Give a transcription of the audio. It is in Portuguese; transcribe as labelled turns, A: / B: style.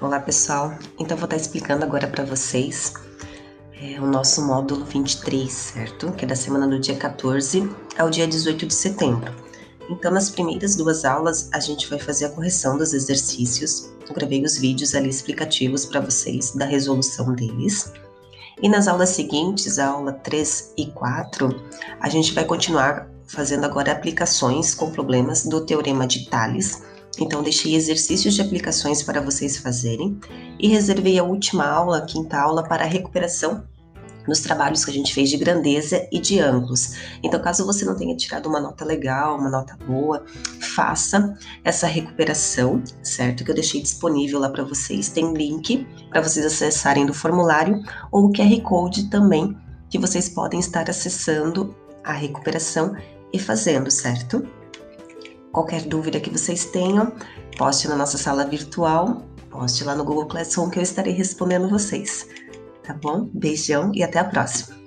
A: Olá pessoal, então vou estar explicando agora para vocês é, o nosso módulo 23, certo? Que é da semana do dia 14 ao dia 18 de setembro. Então, nas primeiras duas aulas, a gente vai fazer a correção dos exercícios. Eu gravei os vídeos ali explicativos para vocês da resolução deles. E nas aulas seguintes, a aula 3 e 4, a gente vai continuar fazendo agora aplicações com problemas do Teorema de Tales então, deixei exercícios de aplicações para vocês fazerem e reservei a última aula, a quinta aula, para a recuperação nos trabalhos que a gente fez de grandeza e de ângulos. Então, caso você não tenha tirado uma nota legal, uma nota boa, faça essa recuperação, certo? Que eu deixei disponível lá para vocês. Tem link para vocês acessarem do formulário ou o QR Code também, que vocês podem estar acessando a recuperação e fazendo, certo? Qualquer dúvida que vocês tenham, poste na nossa sala virtual, poste lá no Google Classroom que eu estarei respondendo vocês. Tá bom? Beijão e até a próxima!